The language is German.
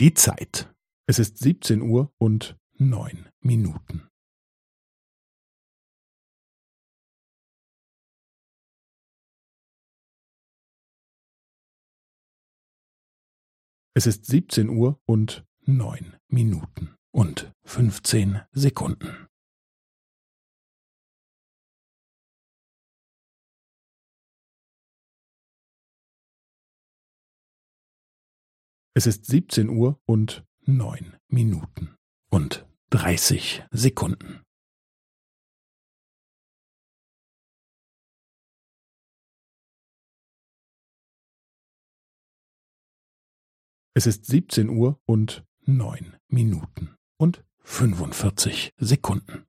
Die Zeit. Es ist siebzehn Uhr und neun Minuten. Es ist siebzehn Uhr und neun Minuten und fünfzehn Sekunden. Es ist siebzehn Uhr und neun Minuten und dreißig Sekunden. Es ist siebzehn Uhr und neun Minuten und fünfundvierzig Sekunden.